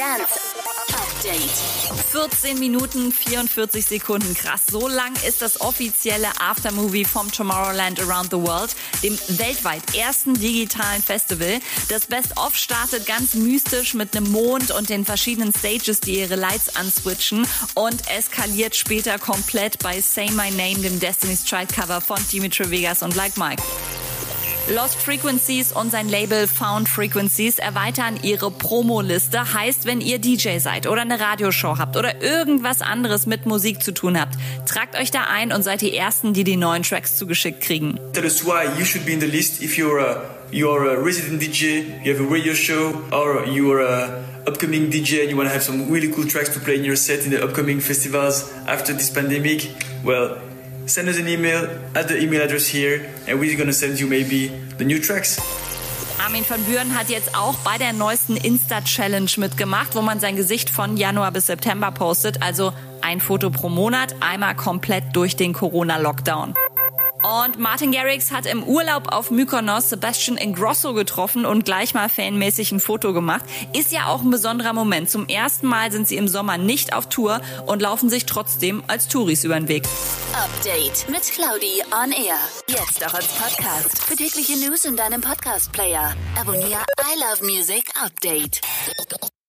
Dance Update. 14 Minuten 44 Sekunden. Krass, so lang ist das offizielle Aftermovie vom Tomorrowland Around the World, dem weltweit ersten digitalen Festival. Das Best-of startet ganz mystisch mit einem Mond und den verschiedenen Stages, die ihre Lights answitchen und eskaliert später komplett bei Say My Name, dem Destiny's Child Cover von Dimitri Vegas und Like Mike. Lost Frequencies und sein Label Found Frequencies erweitern ihre Promoliste. Heißt, wenn ihr DJ seid oder eine Radioshow habt oder irgendwas anderes mit Musik zu tun habt, tragt euch da ein und seid die Ersten, die die neuen Tracks zugeschickt kriegen. That is why you should be in the list if you're a, you're a resident DJ, you have a radio show, or you're a upcoming DJ and you want to have some really cool tracks to play in your set in the upcoming festivals after this pandemic. Well, send us an email at the email address here and we're gonna send you maybe the new tracks. Armin van Buuren hat jetzt auch bei der neuesten Insta-Challenge mitgemacht, wo man sein Gesicht von Januar bis September postet. Also ein Foto pro Monat, einmal komplett durch den Corona-Lockdown. Und Martin Garrix hat im Urlaub auf Mykonos Sebastian Ingrosso getroffen und gleich mal fanmäßig ein Foto gemacht. Ist ja auch ein besonderer Moment. Zum ersten Mal sind sie im Sommer nicht auf Tour und laufen sich trotzdem als Touris über den Weg. Update mit Claudi on Air. Jetzt auch als Podcast. Für tägliche News in deinem Podcast-Player. Abonniere I Love Music Update.